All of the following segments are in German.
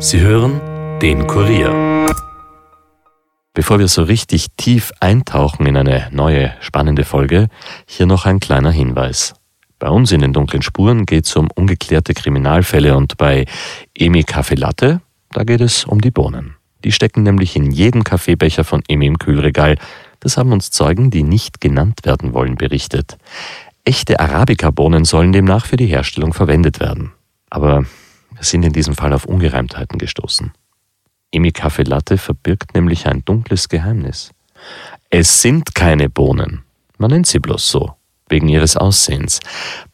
Sie hören den Kurier. Bevor wir so richtig tief eintauchen in eine neue spannende Folge, hier noch ein kleiner Hinweis. Bei uns in den dunklen Spuren geht es um ungeklärte Kriminalfälle und bei Emi Kaffee Latte, da geht es um die Bohnen. Die stecken nämlich in jedem Kaffeebecher von Emi im Kühlregal. Das haben uns Zeugen, die nicht genannt werden wollen, berichtet. Echte Arabica-Bohnen sollen demnach für die Herstellung verwendet werden. Aber sind in diesem Fall auf Ungereimtheiten gestoßen. Emi Kaffee Latte verbirgt nämlich ein dunkles Geheimnis. Es sind keine Bohnen. Man nennt sie bloß so, wegen ihres Aussehens.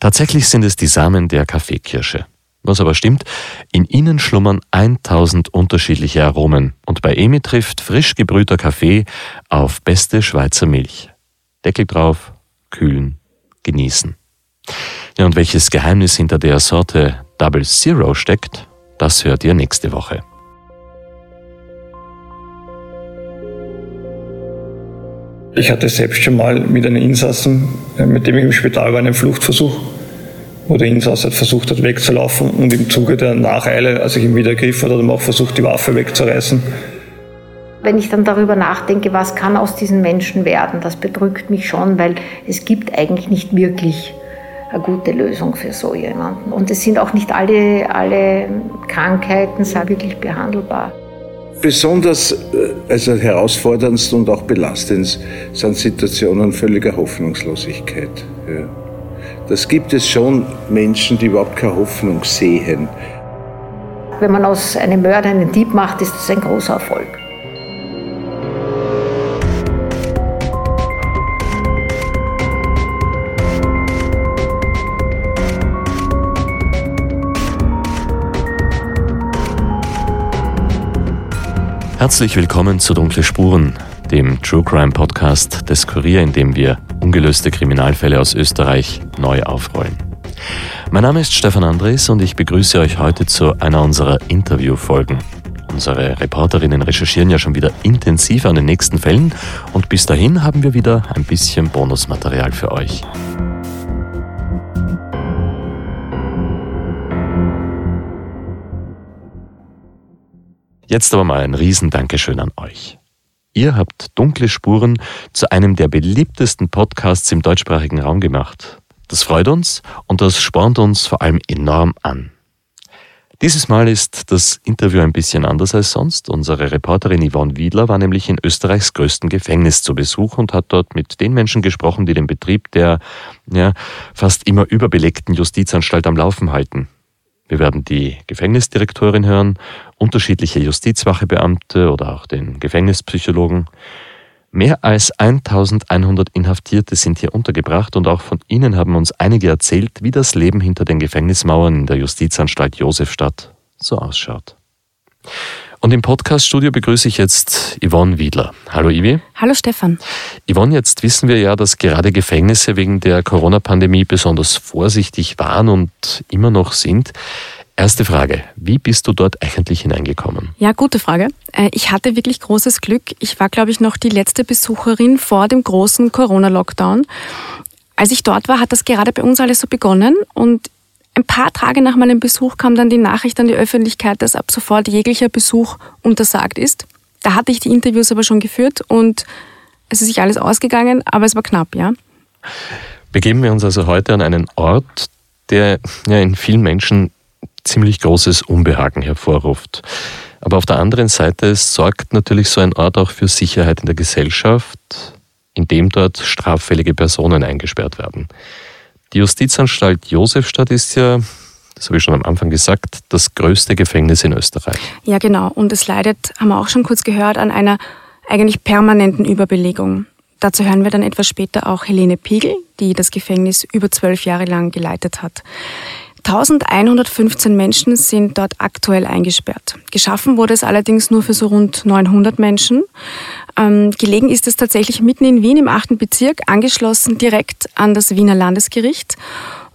Tatsächlich sind es die Samen der Kaffeekirsche. Was aber stimmt, in ihnen schlummern 1000 unterschiedliche Aromen und bei Emi trifft frisch gebrühter Kaffee auf beste Schweizer Milch. Deckel drauf, kühlen, genießen. Ja, und welches Geheimnis hinter der Sorte Double Zero steckt, das hört ihr nächste Woche. Ich hatte selbst schon mal mit einem Insassen, äh, mit dem ich im Spital war, einen Fluchtversuch wo der Insasse versucht hat wegzulaufen und im Zuge der Nacheile, als ich ihn wieder ergriffen hat, hat er auch versucht, die Waffe wegzureißen. Wenn ich dann darüber nachdenke, was kann aus diesen Menschen werden, das bedrückt mich schon, weil es gibt eigentlich nicht wirklich eine gute Lösung für so jemanden. Und es sind auch nicht alle, alle Krankheiten so wirklich behandelbar. Besonders äh, also herausforderndst und auch belastend sind Situationen völliger Hoffnungslosigkeit. Ja. Das gibt es schon Menschen, die überhaupt keine Hoffnung sehen. Wenn man aus einem Mörder einen Dieb macht, ist das ein großer Erfolg. Herzlich willkommen zu Dunkle Spuren, dem True Crime Podcast des Kurier, in dem wir ungelöste Kriminalfälle aus Österreich neu aufrollen. Mein Name ist Stefan Andres und ich begrüße euch heute zu einer unserer Interviewfolgen. Unsere Reporterinnen recherchieren ja schon wieder intensiv an den nächsten Fällen und bis dahin haben wir wieder ein bisschen Bonusmaterial für euch. Jetzt aber mal ein Riesendankeschön an euch. Ihr habt dunkle Spuren zu einem der beliebtesten Podcasts im deutschsprachigen Raum gemacht. Das freut uns und das spornt uns vor allem enorm an. Dieses Mal ist das Interview ein bisschen anders als sonst. Unsere Reporterin Yvonne Wiedler war nämlich in Österreichs größten Gefängnis zu Besuch und hat dort mit den Menschen gesprochen, die den Betrieb der ja, fast immer überbelegten Justizanstalt am Laufen halten. Wir werden die Gefängnisdirektorin hören, unterschiedliche Justizwachebeamte oder auch den Gefängnispsychologen. Mehr als 1100 Inhaftierte sind hier untergebracht und auch von ihnen haben uns einige erzählt, wie das Leben hinter den Gefängnismauern in der Justizanstalt Josefstadt so ausschaut. Und im Podcaststudio begrüße ich jetzt Yvonne Wiedler. Hallo Ivi. Hallo Stefan. Yvonne, jetzt wissen wir ja, dass gerade Gefängnisse wegen der Corona-Pandemie besonders vorsichtig waren und immer noch sind. Erste Frage, wie bist du dort eigentlich hineingekommen? Ja, gute Frage. Äh, ich hatte wirklich großes Glück. Ich war, glaube ich, noch die letzte Besucherin vor dem großen Corona-Lockdown. Als ich dort war, hat das gerade bei uns alles so begonnen und ein paar Tage nach meinem Besuch kam dann die Nachricht an die Öffentlichkeit, dass ab sofort jeglicher Besuch untersagt ist. Da hatte ich die Interviews aber schon geführt und es ist sich alles ausgegangen, aber es war knapp, ja. Begeben wir uns also heute an einen Ort, der ja in vielen Menschen ziemlich großes Unbehagen hervorruft. Aber auf der anderen Seite sorgt natürlich so ein Ort auch für Sicherheit in der Gesellschaft, indem dort straffällige Personen eingesperrt werden. Die Justizanstalt Josefstadt ist ja, das habe ich schon am Anfang gesagt, das größte Gefängnis in Österreich. Ja, genau. Und es leidet, haben wir auch schon kurz gehört, an einer eigentlich permanenten Überbelegung. Dazu hören wir dann etwas später auch Helene Piegel, die das Gefängnis über zwölf Jahre lang geleitet hat. 1115 Menschen sind dort aktuell eingesperrt. Geschaffen wurde es allerdings nur für so rund 900 Menschen. Ähm, gelegen ist es tatsächlich mitten in Wien im 8. Bezirk, angeschlossen direkt an das Wiener Landesgericht.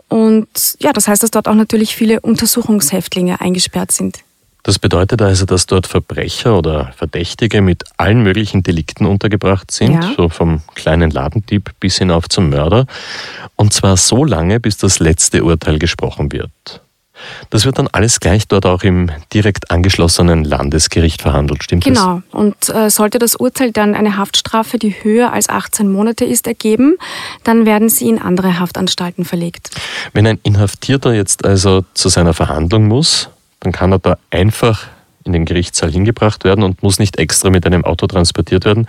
Und ja, das heißt, dass dort auch natürlich viele Untersuchungshäftlinge eingesperrt sind. Das bedeutet also, dass dort Verbrecher oder Verdächtige mit allen möglichen Delikten untergebracht sind, ja. so vom kleinen Ladendieb bis hinauf zum Mörder. Und zwar so lange, bis das letzte Urteil gesprochen wird. Das wird dann alles gleich dort auch im direkt angeschlossenen Landesgericht verhandelt, stimmt genau. das? Genau. Und äh, sollte das Urteil dann eine Haftstrafe, die höher als 18 Monate ist, ergeben, dann werden sie in andere Haftanstalten verlegt. Wenn ein Inhaftierter jetzt also zu seiner Verhandlung muss, dann kann er da einfach in den Gerichtssaal hingebracht werden und muss nicht extra mit einem Auto transportiert werden,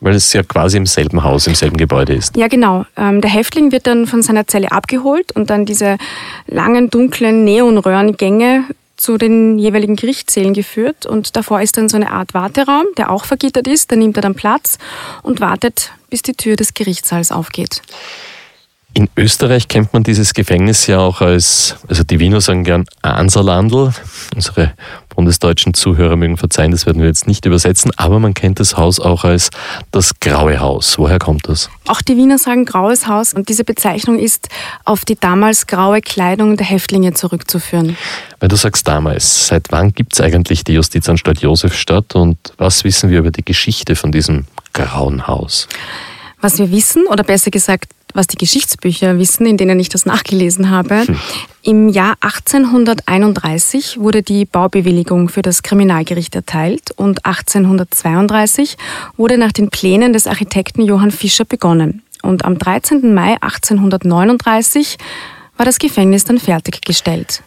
weil es ja quasi im selben Haus, im selben Gebäude ist. Ja, genau. Ähm, der Häftling wird dann von seiner Zelle abgeholt und dann diese langen, dunklen Neonröhrengänge zu den jeweiligen Gerichtssälen geführt und davor ist dann so eine Art Warteraum, der auch vergittert ist. Da nimmt er dann Platz und wartet, bis die Tür des Gerichtssaals aufgeht. In Österreich kennt man dieses Gefängnis ja auch als, also die Wiener sagen gern Anserlandl. Unsere bundesdeutschen Zuhörer mögen verzeihen, das werden wir jetzt nicht übersetzen, aber man kennt das Haus auch als das Graue Haus. Woher kommt das? Auch die Wiener sagen Graues Haus und diese Bezeichnung ist auf die damals graue Kleidung der Häftlinge zurückzuführen. Weil du sagst damals, seit wann gibt es eigentlich die Justizanstalt Josefstadt und was wissen wir über die Geschichte von diesem Grauen Haus? Was wir wissen, oder besser gesagt, was die Geschichtsbücher wissen, in denen ich das nachgelesen habe. Hm. Im Jahr 1831 wurde die Baubewilligung für das Kriminalgericht erteilt und 1832 wurde nach den Plänen des Architekten Johann Fischer begonnen. Und am 13. Mai 1839 war das Gefängnis dann fertiggestellt.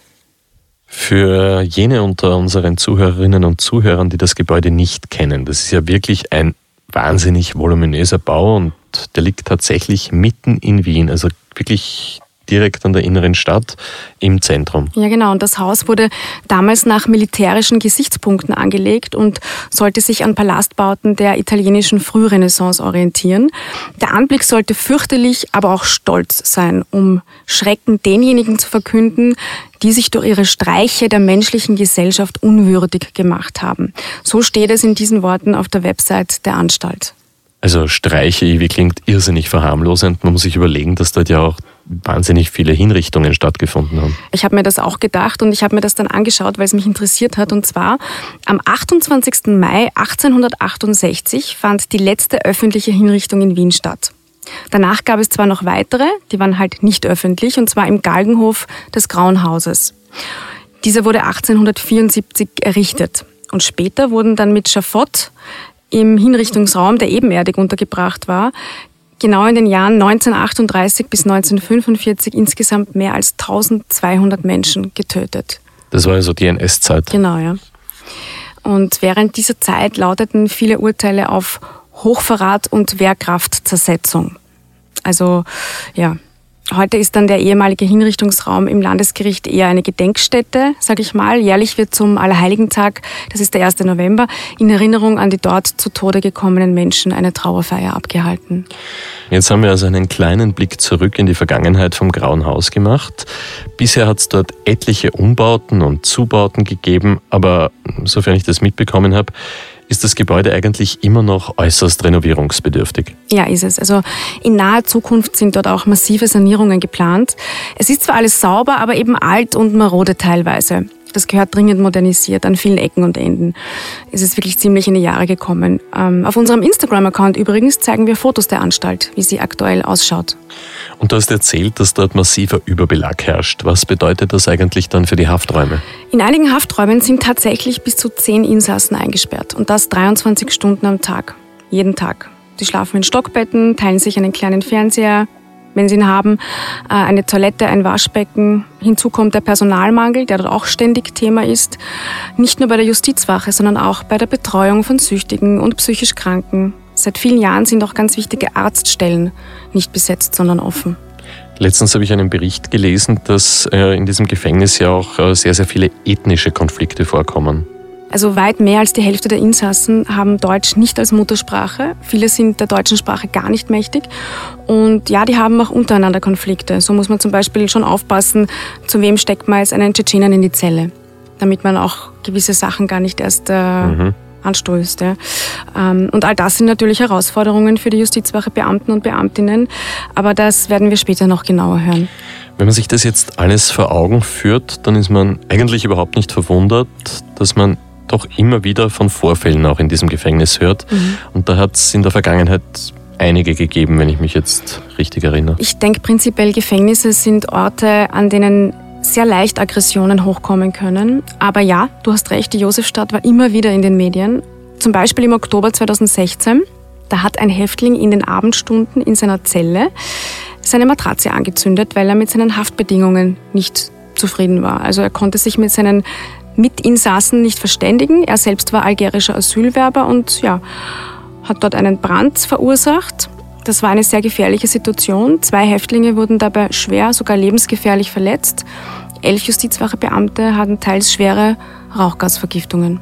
Für jene unter unseren Zuhörerinnen und Zuhörern, die das Gebäude nicht kennen, das ist ja wirklich ein wahnsinnig voluminöser Bau und der liegt tatsächlich mitten in Wien, also wirklich direkt an der inneren Stadt im Zentrum. Ja, genau. Und das Haus wurde damals nach militärischen Gesichtspunkten angelegt und sollte sich an Palastbauten der italienischen Frührenaissance orientieren. Der Anblick sollte fürchterlich, aber auch stolz sein, um Schrecken denjenigen zu verkünden, die sich durch ihre Streiche der menschlichen Gesellschaft unwürdig gemacht haben. So steht es in diesen Worten auf der Website der Anstalt. Also Streiche wie klingt irrsinnig verharmlosend. Man muss sich überlegen, dass dort ja auch wahnsinnig viele Hinrichtungen stattgefunden haben. Ich habe mir das auch gedacht und ich habe mir das dann angeschaut, weil es mich interessiert hat. Und zwar am 28. Mai 1868 fand die letzte öffentliche Hinrichtung in Wien statt. Danach gab es zwar noch weitere, die waren halt nicht öffentlich, und zwar im Galgenhof des Grauen Hauses. Dieser wurde 1874 errichtet. Und später wurden dann mit Schafott im Hinrichtungsraum, der ebenerdig untergebracht war, genau in den Jahren 1938 bis 1945 insgesamt mehr als 1200 Menschen getötet. Das war also die NS-Zeit. Genau, ja. Und während dieser Zeit lauteten viele Urteile auf Hochverrat und Wehrkraftzersetzung. Also ja, Heute ist dann der ehemalige Hinrichtungsraum im Landesgericht eher eine Gedenkstätte, sage ich mal. Jährlich wird zum Allerheiligentag, das ist der 1. November, in Erinnerung an die dort zu Tode gekommenen Menschen eine Trauerfeier abgehalten. Jetzt haben wir also einen kleinen Blick zurück in die Vergangenheit vom Grauen Haus gemacht. Bisher hat es dort etliche Umbauten und Zubauten gegeben, aber sofern ich das mitbekommen habe, ist das Gebäude eigentlich immer noch äußerst renovierungsbedürftig. Ja, ist es. Also in naher Zukunft sind dort auch massive Sanierungen geplant. Es ist zwar alles sauber, aber eben alt und marode teilweise. Das gehört dringend modernisiert an vielen Ecken und Enden. Es ist wirklich ziemlich in die Jahre gekommen. Ähm, auf unserem Instagram-Account übrigens zeigen wir Fotos der Anstalt, wie sie aktuell ausschaut. Und du hast erzählt, dass dort massiver Überbelag herrscht. Was bedeutet das eigentlich dann für die Hafträume? In einigen Hafträumen sind tatsächlich bis zu zehn Insassen eingesperrt und das 23 Stunden am Tag. Jeden Tag. Sie schlafen in Stockbetten, teilen sich einen kleinen Fernseher, wenn sie ihn haben, äh, eine Toilette, ein Waschbecken. Hinzu kommt der Personalmangel, der dort auch ständig Thema ist. Nicht nur bei der Justizwache, sondern auch bei der Betreuung von Süchtigen und psychisch Kranken. Seit vielen Jahren sind auch ganz wichtige Arztstellen nicht besetzt, sondern offen. Letztens habe ich einen Bericht gelesen, dass äh, in diesem Gefängnis ja auch äh, sehr, sehr viele ethnische Konflikte vorkommen. Also weit mehr als die Hälfte der Insassen haben Deutsch nicht als Muttersprache. Viele sind der deutschen Sprache gar nicht mächtig. Und ja, die haben auch untereinander Konflikte. So muss man zum Beispiel schon aufpassen, zu wem steckt man jetzt einen Tschetschenen in die Zelle, damit man auch gewisse Sachen gar nicht erst äh, mhm. anstößt. Ja. Ähm, und all das sind natürlich Herausforderungen für die Justizwache Beamten und Beamtinnen. Aber das werden wir später noch genauer hören. Wenn man sich das jetzt alles vor Augen führt, dann ist man eigentlich überhaupt nicht verwundert, dass man doch immer wieder von Vorfällen auch in diesem Gefängnis hört. Mhm. Und da hat es in der Vergangenheit einige gegeben, wenn ich mich jetzt richtig erinnere. Ich denke prinzipiell, Gefängnisse sind Orte, an denen sehr leicht Aggressionen hochkommen können. Aber ja, du hast recht, die Josefstadt war immer wieder in den Medien. Zum Beispiel im Oktober 2016. Da hat ein Häftling in den Abendstunden in seiner Zelle seine Matratze angezündet, weil er mit seinen Haftbedingungen nicht zufrieden war. Also er konnte sich mit seinen Mitinsassen nicht verständigen. Er selbst war algerischer Asylwerber und ja, hat dort einen Brand verursacht. Das war eine sehr gefährliche Situation. Zwei Häftlinge wurden dabei schwer, sogar lebensgefährlich verletzt. Elf Justizwachebeamte hatten teils schwere Rauchgasvergiftungen.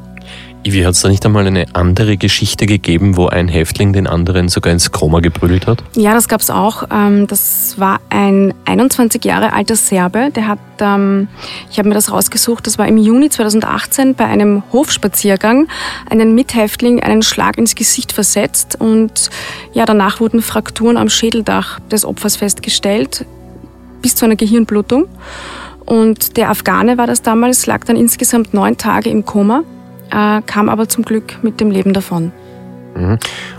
Wie hat es da nicht einmal eine andere Geschichte gegeben, wo ein Häftling den anderen sogar ins Koma geprügelt hat? Ja, das gab es auch. Ähm, das war ein 21 Jahre alter Serbe, der hat, ähm, ich habe mir das rausgesucht, das war im Juni 2018 bei einem Hofspaziergang einen Mithäftling einen Schlag ins Gesicht versetzt und ja, danach wurden Frakturen am Schädeldach des Opfers festgestellt, bis zu einer Gehirnblutung. Und der Afghane war das damals, lag dann insgesamt neun Tage im Koma äh, kam aber zum Glück mit dem Leben davon. Mhm.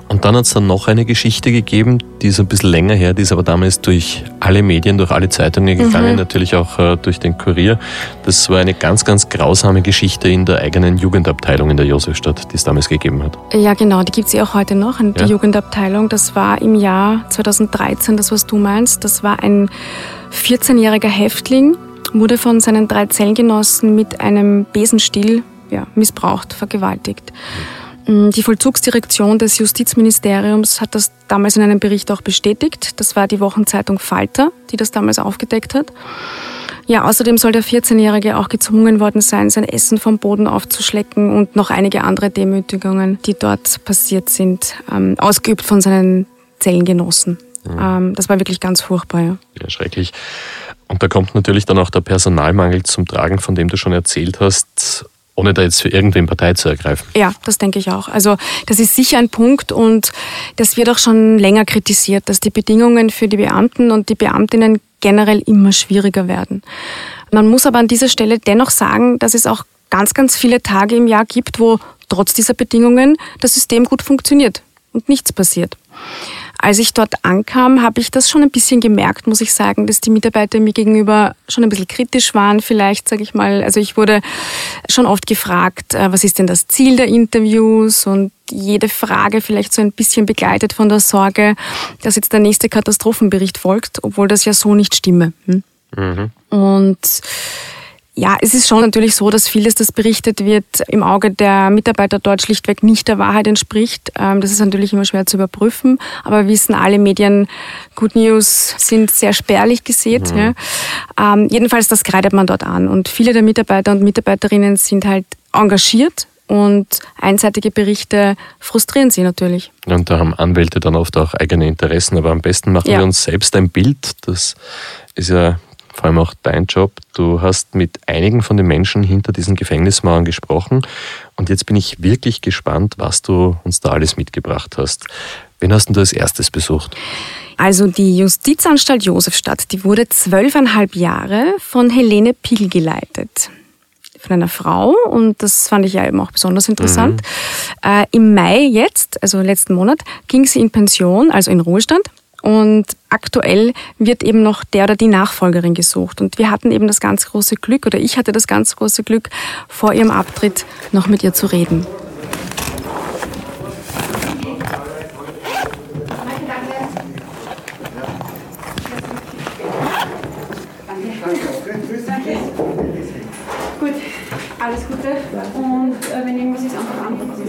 Und dann hat es dann noch eine Geschichte gegeben, die ist ein bisschen länger her, die ist aber damals durch alle Medien, durch alle Zeitungen gegangen, mhm. natürlich auch äh, durch den Kurier. Das war eine ganz, ganz grausame Geschichte in der eigenen Jugendabteilung in der Josefstadt, die es damals gegeben hat. Ja, genau, die gibt es ja auch heute noch, die ja. Jugendabteilung. Das war im Jahr 2013, das was du meinst. Das war ein 14-jähriger Häftling, wurde von seinen drei Zellengenossen mit einem Besenstiel ja, missbraucht, vergewaltigt. Mm, die Vollzugsdirektion des Justizministeriums hat das damals in einem Bericht auch bestätigt. Das war die Wochenzeitung Falter, die das damals aufgedeckt hat. Ja, außerdem soll der 14-Jährige auch gezwungen worden sein, sein Essen vom Boden aufzuschlecken und noch einige andere Demütigungen, die dort passiert sind, ähm, ausgeübt von seinen Zellengenossen. Mhm. Ähm, das war wirklich ganz furchtbar. Ja. ja, schrecklich. Und da kommt natürlich dann auch der Personalmangel zum Tragen, von dem du schon erzählt hast ohne da jetzt für irgendwen Partei zu ergreifen. Ja, das denke ich auch. Also das ist sicher ein Punkt und das wird auch schon länger kritisiert, dass die Bedingungen für die Beamten und die Beamtinnen generell immer schwieriger werden. Man muss aber an dieser Stelle dennoch sagen, dass es auch ganz, ganz viele Tage im Jahr gibt, wo trotz dieser Bedingungen das System gut funktioniert und nichts passiert. Als ich dort ankam, habe ich das schon ein bisschen gemerkt, muss ich sagen, dass die Mitarbeiter mir gegenüber schon ein bisschen kritisch waren, vielleicht, sage ich mal. Also ich wurde schon oft gefragt, äh, was ist denn das Ziel der Interviews und jede Frage vielleicht so ein bisschen begleitet von der Sorge, dass jetzt der nächste Katastrophenbericht folgt, obwohl das ja so nicht stimme. Hm? Mhm. Und ja, es ist schon natürlich so, dass vieles, das berichtet wird, im Auge der Mitarbeiter dort schlichtweg nicht der Wahrheit entspricht. Ähm, das ist natürlich immer schwer zu überprüfen, aber wir wissen alle Medien, Good News sind sehr spärlich gesät. Mhm. Ja. Ähm, jedenfalls, das kreidet man dort an. Und viele der Mitarbeiter und Mitarbeiterinnen sind halt engagiert und einseitige Berichte frustrieren sie natürlich. Und da haben Anwälte dann oft auch eigene Interessen, aber am besten machen ja. wir uns selbst ein Bild. Das ist ja vor allem auch dein Job. Du hast mit einigen von den Menschen hinter diesen Gefängnismauern gesprochen und jetzt bin ich wirklich gespannt, was du uns da alles mitgebracht hast. Wen hast du als erstes besucht? Also die Justizanstalt Josefstadt, die wurde zwölfeinhalb Jahre von Helene Pil geleitet von einer Frau und das fand ich ja eben auch besonders interessant. Mhm. Äh, Im Mai jetzt, also letzten Monat, ging sie in Pension, also in Ruhestand. Und aktuell wird eben noch der oder die Nachfolgerin gesucht. Und wir hatten eben das ganz große Glück, oder ich hatte das ganz große Glück, vor ihrem Abtritt noch mit ihr zu reden. Gut, alles Gute. Und äh, wenn irgendwas ist, einfach anrufen.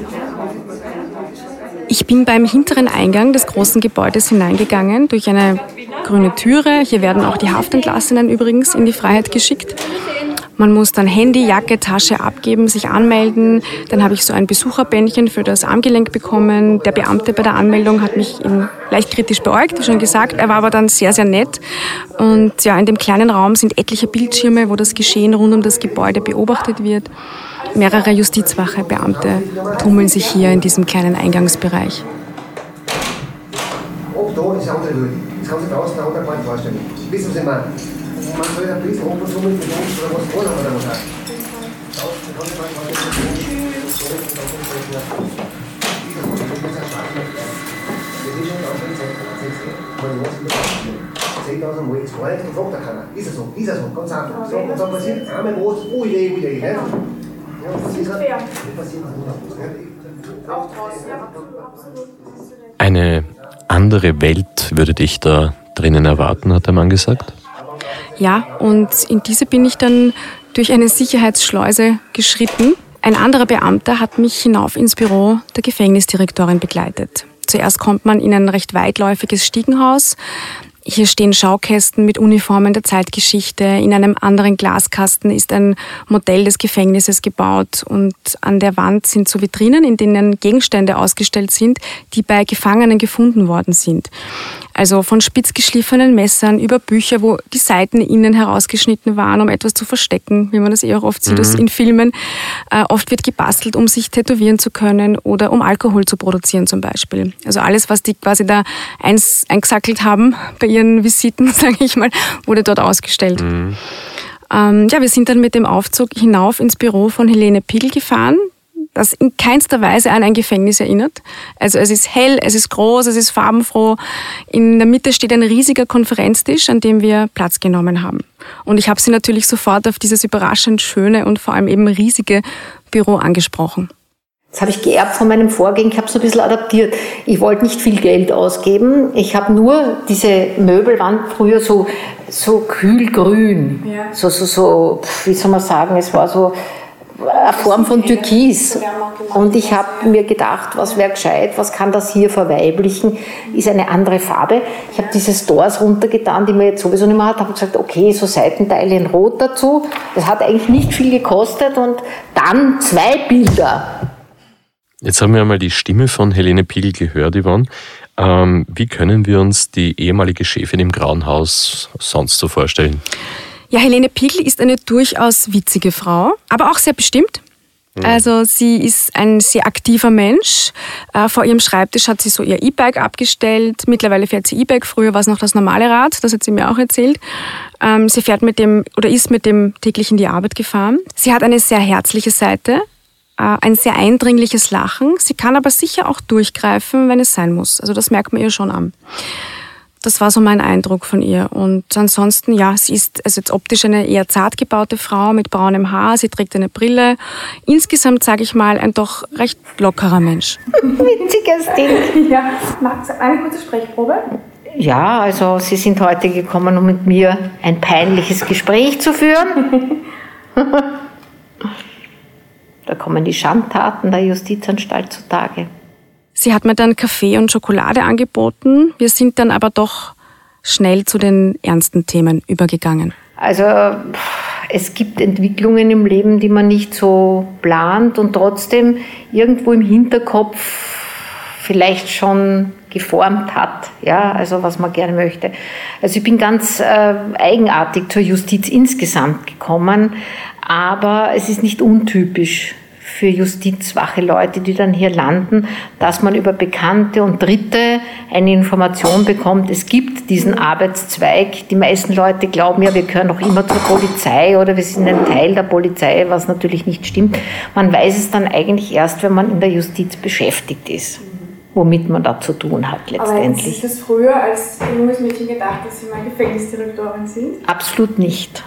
Ich bin beim hinteren Eingang des großen Gebäudes hineingegangen, durch eine grüne Türe. Hier werden auch die Haftentlassenen übrigens in die Freiheit geschickt. Man muss dann Handy, Jacke, Tasche abgeben, sich anmelden. Dann habe ich so ein Besucherbändchen für das Armgelenk bekommen. Der Beamte bei der Anmeldung hat mich leicht kritisch beäugt, wie schon gesagt. Er war aber dann sehr, sehr nett. Und ja, in dem kleinen Raum sind etliche Bildschirme, wo das Geschehen rund um das Gebäude beobachtet wird. Mehrere Justizwachebeamte tummeln sich hier in diesem kleinen Eingangsbereich. Ob da ist andere. Das kann sich draußen der andere Part vorstellen. Wissen Sie mal, man soll ein bisschen ab und zu mit uns oder was vorhaben oder was das einmal, jetzt gar nicht, dann fragt er keiner. Ist er so, ist er so, ganz einfach. So, und dann passiert einmal was, ui, ui, ui, ui. Ja, das ist fair. Eine andere Welt würde dich da drinnen erwarten, hat der Mann gesagt. Ja, und in diese bin ich dann durch eine Sicherheitsschleuse geschritten. Ein anderer Beamter hat mich hinauf ins Büro der Gefängnisdirektorin begleitet. Zuerst kommt man in ein recht weitläufiges Stiegenhaus. Hier stehen Schaukästen mit Uniformen der Zeitgeschichte. In einem anderen Glaskasten ist ein Modell des Gefängnisses gebaut und an der Wand sind so Vitrinen, in denen Gegenstände ausgestellt sind, die bei Gefangenen gefunden worden sind. Also von spitzgeschliffenen Messern über Bücher, wo die Seiten innen herausgeschnitten waren, um etwas zu verstecken, wie man das eh auch oft sieht mhm. in Filmen. Äh, oft wird gebastelt, um sich tätowieren zu können oder um Alkohol zu produzieren zum Beispiel. Also alles, was die quasi da eins, eingesackelt haben bei ihren Visiten, sage ich mal, wurde dort ausgestellt. Mhm. Ähm, ja, wir sind dann mit dem Aufzug hinauf ins Büro von Helene Pigel gefahren das in keinster Weise an ein Gefängnis erinnert. Also es ist hell, es ist groß, es ist farbenfroh. In der Mitte steht ein riesiger Konferenztisch, an dem wir Platz genommen haben. Und ich habe sie natürlich sofort auf dieses überraschend schöne und vor allem eben riesige Büro angesprochen. Das habe ich geerbt von meinem Vorgänger, ich habe es ein bisschen adaptiert. Ich wollte nicht viel Geld ausgeben. Ich habe nur diese Möbel waren früher so, so kühlgrün. Ja. So, so, so, wie soll man sagen, es war so eine Form von Türkis. Und ich habe mir gedacht, was wäre gescheit, was kann das hier verweiblichen, ist eine andere Farbe. Ich habe diese Stores runtergetan, die man jetzt sowieso nicht mehr hat, habe gesagt, okay, so Seitenteile in Rot dazu. Das hat eigentlich nicht viel gekostet und dann zwei Bilder. Jetzt haben wir einmal die Stimme von Helene Pigel gehört, Yvonne. Ähm, wie können wir uns die ehemalige Chefin im Grauen Haus sonst so vorstellen? Ja, Helene Pigl ist eine durchaus witzige Frau, aber auch sehr bestimmt. Mhm. Also sie ist ein sehr aktiver Mensch. Äh, vor ihrem Schreibtisch hat sie so ihr E-Bike abgestellt. Mittlerweile fährt sie E-Bike. Früher war es noch das normale Rad. Das hat sie mir auch erzählt. Ähm, sie fährt mit dem oder ist mit dem täglich in die Arbeit gefahren. Sie hat eine sehr herzliche Seite, äh, ein sehr eindringliches Lachen. Sie kann aber sicher auch durchgreifen, wenn es sein muss. Also das merkt man ihr schon an. Das war so mein Eindruck von ihr. Und ansonsten, ja, sie ist also jetzt optisch eine eher zart gebaute Frau mit braunem Haar. Sie trägt eine Brille. Insgesamt, sage ich mal, ein doch recht lockerer Mensch. Witziges Ding. Ja, magst du eine kurze Sprechprobe? Ja, also Sie sind heute gekommen, um mit mir ein peinliches Gespräch zu führen. da kommen die Schandtaten der Justizanstalt zutage. Sie hat mir dann Kaffee und Schokolade angeboten. Wir sind dann aber doch schnell zu den ernsten Themen übergegangen. Also es gibt Entwicklungen im Leben, die man nicht so plant und trotzdem irgendwo im Hinterkopf vielleicht schon geformt hat, ja, also was man gerne möchte. Also ich bin ganz äh, eigenartig zur Justiz insgesamt gekommen, aber es ist nicht untypisch für justizwache Leute, die dann hier landen, dass man über Bekannte und Dritte eine Information bekommt. Es gibt diesen Arbeitszweig. Die meisten Leute glauben ja, wir gehören noch immer zur Polizei oder wir sind ein Teil der Polizei, was natürlich nicht stimmt. Man weiß es dann eigentlich erst, wenn man in der Justiz beschäftigt ist womit man da zu tun hat letztendlich. Aber ist das früher als junges Mädchen gedacht, dass Sie mal Gefängnisdirektorin sind? Absolut nicht.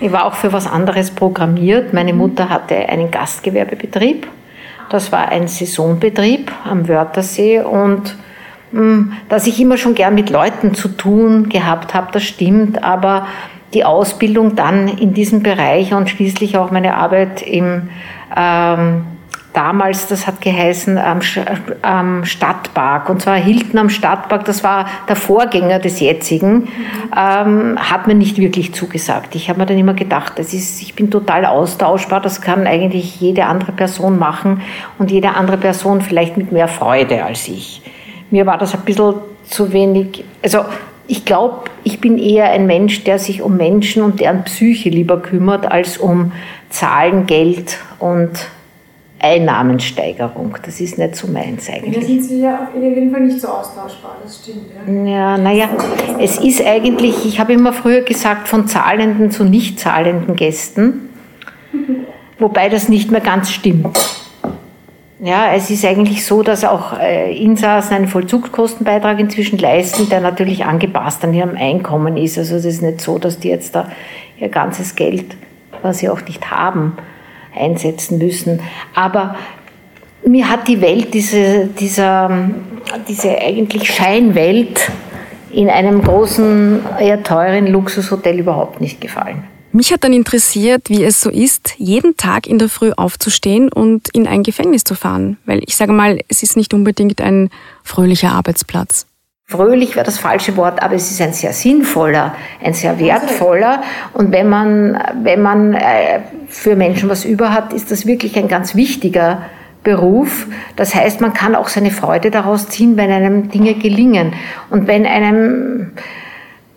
Ich war auch für was anderes programmiert. Meine Mutter hatte einen Gastgewerbebetrieb. Das war ein Saisonbetrieb am Wörthersee und hm, dass ich immer schon gern mit Leuten zu tun gehabt habe, das stimmt, aber die Ausbildung dann in diesem Bereich und schließlich auch meine Arbeit im ähm, damals, das hat geheißen, am, am, Stadtpark, und zwar Hilton am Stadtpark, das war der Vorgänger des jetzigen, ähm, hat mir nicht wirklich zugesagt. Ich habe mir dann immer gedacht, das ist, ich bin total austauschbar, das kann eigentlich jede andere Person machen und jede andere Person vielleicht mit mehr Freude als ich. Mir war das ein bisschen zu wenig, also ich glaube, ich bin eher ein Mensch, der sich um Menschen und deren Psyche lieber kümmert, als um Zahlen, Geld und Einnahmensteigerung. Das ist nicht so meins eigentlich. Da sind Sie ja auf jeden Fall nicht so austauschbar, das stimmt. Ja, ja naja, es ist eigentlich, ich habe immer früher gesagt, von zahlenden zu nicht zahlenden Gästen, wobei das nicht mehr ganz stimmt. Ja, es ist eigentlich so, dass auch äh, Insassen einen Vollzugskostenbeitrag inzwischen leisten, der natürlich angepasst an ihrem Einkommen ist. Also es ist nicht so, dass die jetzt da ihr ganzes Geld, was sie auch nicht haben, einsetzen müssen. Aber mir hat die Welt, diese, dieser, diese eigentlich Scheinwelt in einem großen, eher teuren Luxushotel überhaupt nicht gefallen. Mich hat dann interessiert, wie es so ist, jeden Tag in der Früh aufzustehen und in ein Gefängnis zu fahren. Weil ich sage mal, es ist nicht unbedingt ein fröhlicher Arbeitsplatz. Fröhlich wäre das falsche Wort, aber es ist ein sehr sinnvoller, ein sehr wertvoller. Und wenn man, wenn man äh, für Menschen was über hat, ist das wirklich ein ganz wichtiger Beruf. Das heißt, man kann auch seine Freude daraus ziehen, wenn einem Dinge gelingen. Und wenn einem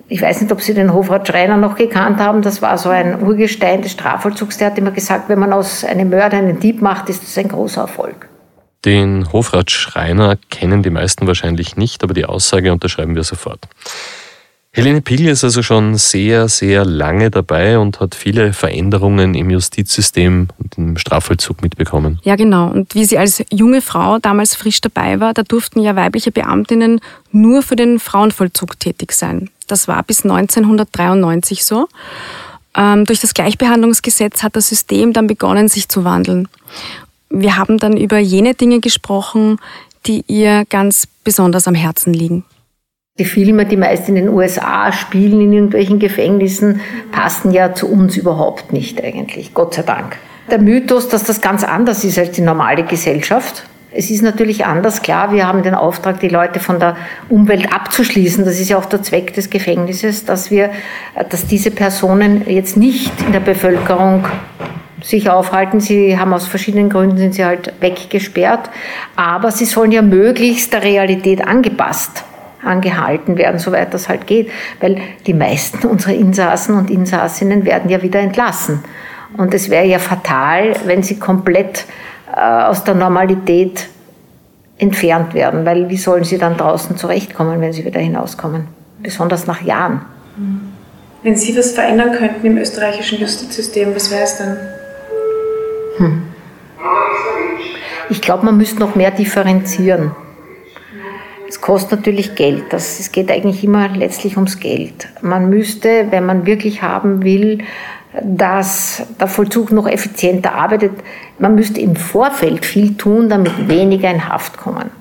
ich weiß nicht, ob Sie den Hofrat Schreiner noch gekannt haben. Das war so ein Urgestein des Strafvollzugs. Der hat immer gesagt, wenn man aus einem Mörder einen Dieb macht, ist das ein großer Erfolg. Den Hofrat Schreiner kennen die meisten wahrscheinlich nicht, aber die Aussage unterschreiben wir sofort. Helene Pigl ist also schon sehr, sehr lange dabei und hat viele Veränderungen im Justizsystem und im Strafvollzug mitbekommen. Ja, genau. Und wie sie als junge Frau damals frisch dabei war, da durften ja weibliche Beamtinnen nur für den Frauenvollzug tätig sein. Das war bis 1993 so. Ähm, durch das Gleichbehandlungsgesetz hat das System dann begonnen, sich zu wandeln. Wir haben dann über jene Dinge gesprochen, die ihr ganz besonders am Herzen liegen. Die Filme, die meist in den USA spielen, in irgendwelchen Gefängnissen, passen ja zu uns überhaupt nicht eigentlich, Gott sei Dank. Der Mythos, dass das ganz anders ist als die normale Gesellschaft. Es ist natürlich anders, klar, wir haben den Auftrag, die Leute von der Umwelt abzuschließen. Das ist ja auch der Zweck des Gefängnisses, dass wir, dass diese Personen jetzt nicht in der Bevölkerung sich aufhalten. Sie haben aus verschiedenen Gründen sind sie halt weggesperrt, aber sie sollen ja möglichst der Realität angepasst angehalten werden, soweit das halt geht. Weil die meisten unserer Insassen und Insassinnen werden ja wieder entlassen. Und es wäre ja fatal, wenn sie komplett äh, aus der Normalität entfernt werden, weil wie sollen sie dann draußen zurechtkommen, wenn sie wieder hinauskommen? Besonders nach Jahren. Wenn Sie was verändern könnten im österreichischen Justizsystem, was wäre es dann? Ich glaube, man müsste noch mehr differenzieren. Es kostet natürlich Geld. Das, es geht eigentlich immer letztlich ums Geld. Man müsste, wenn man wirklich haben will, dass der Vollzug noch effizienter arbeitet, man müsste im Vorfeld viel tun, damit weniger in Haft kommen.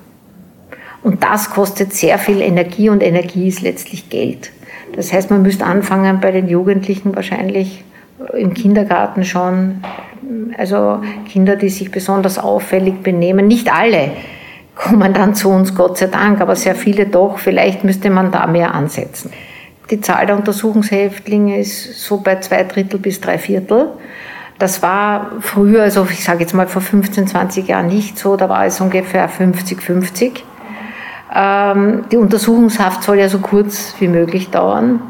Und das kostet sehr viel Energie und Energie ist letztlich Geld. Das heißt, man müsste anfangen bei den Jugendlichen wahrscheinlich im Kindergarten schon, also Kinder, die sich besonders auffällig benehmen, nicht alle, kommen dann zu uns, Gott sei Dank, aber sehr viele doch. Vielleicht müsste man da mehr ansetzen. Die Zahl der Untersuchungshäftlinge ist so bei zwei Drittel bis drei Viertel. Das war früher, also ich sage jetzt mal vor 15, 20 Jahren nicht so, da war es ungefähr 50-50. Ähm, die Untersuchungshaft soll ja so kurz wie möglich dauern.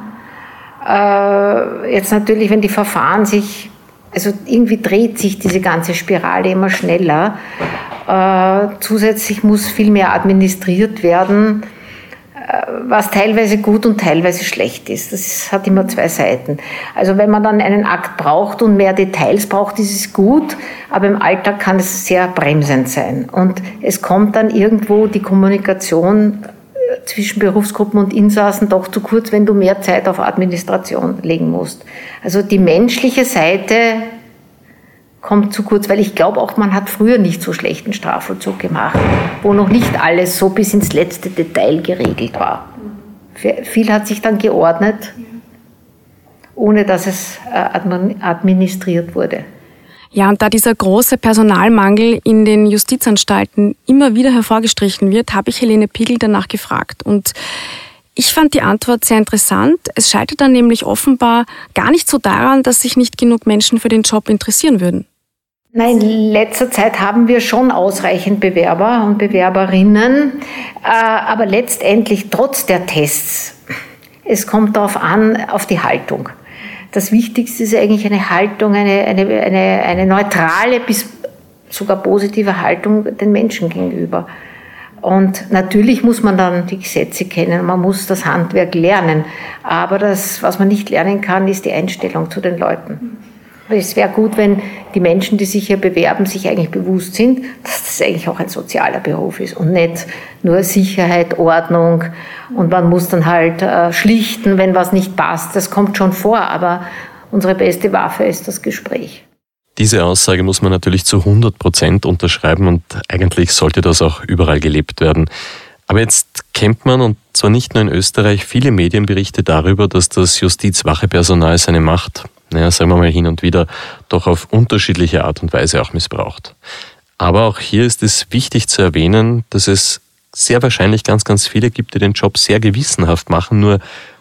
Äh, jetzt natürlich, wenn die Verfahren sich, also irgendwie dreht sich diese ganze Spirale immer schneller. Äh, zusätzlich muss viel mehr administriert werden, äh, was teilweise gut und teilweise schlecht ist. Das hat immer zwei Seiten. Also wenn man dann einen Akt braucht und mehr Details braucht, ist es gut, aber im Alltag kann es sehr bremsend sein. Und es kommt dann irgendwo die Kommunikation zwischen Berufsgruppen und Insassen doch zu kurz, wenn du mehr Zeit auf Administration legen musst. Also die menschliche Seite kommt zu kurz, weil ich glaube auch, man hat früher nicht so schlechten Strafvollzug gemacht, wo noch nicht alles so bis ins letzte Detail geregelt war. Viel hat sich dann geordnet, ohne dass es äh, administriert wurde. Ja, und da dieser große Personalmangel in den Justizanstalten immer wieder hervorgestrichen wird, habe ich Helene Pigel danach gefragt. Und ich fand die Antwort sehr interessant. Es scheitert dann nämlich offenbar gar nicht so daran, dass sich nicht genug Menschen für den Job interessieren würden. Nein, in letzter Zeit haben wir schon ausreichend Bewerber und Bewerberinnen, äh, aber letztendlich trotz der Tests, es kommt darauf an, auf die Haltung. Das Wichtigste ist eigentlich eine Haltung, eine, eine, eine, eine neutrale bis sogar positive Haltung den Menschen gegenüber. Und natürlich muss man dann die Gesetze kennen, man muss das Handwerk lernen. Aber das, was man nicht lernen kann, ist die Einstellung zu den Leuten. Es wäre gut, wenn die Menschen, die sich hier bewerben, sich eigentlich bewusst sind, dass das eigentlich auch ein sozialer Beruf ist und nicht nur Sicherheit, Ordnung und man muss dann halt äh, schlichten, wenn was nicht passt. Das kommt schon vor, aber unsere beste Waffe ist das Gespräch. Diese Aussage muss man natürlich zu 100 Prozent unterschreiben und eigentlich sollte das auch überall gelebt werden. Aber jetzt kennt man, und zwar nicht nur in Österreich, viele Medienberichte darüber, dass das Justizwachepersonal seine Macht naja, sagen wir mal hin und wieder, doch auf unterschiedliche Art und Weise auch missbraucht. Aber auch hier ist es wichtig zu erwähnen, dass es sehr wahrscheinlich ganz, ganz viele gibt, die den Job sehr gewissenhaft machen, nur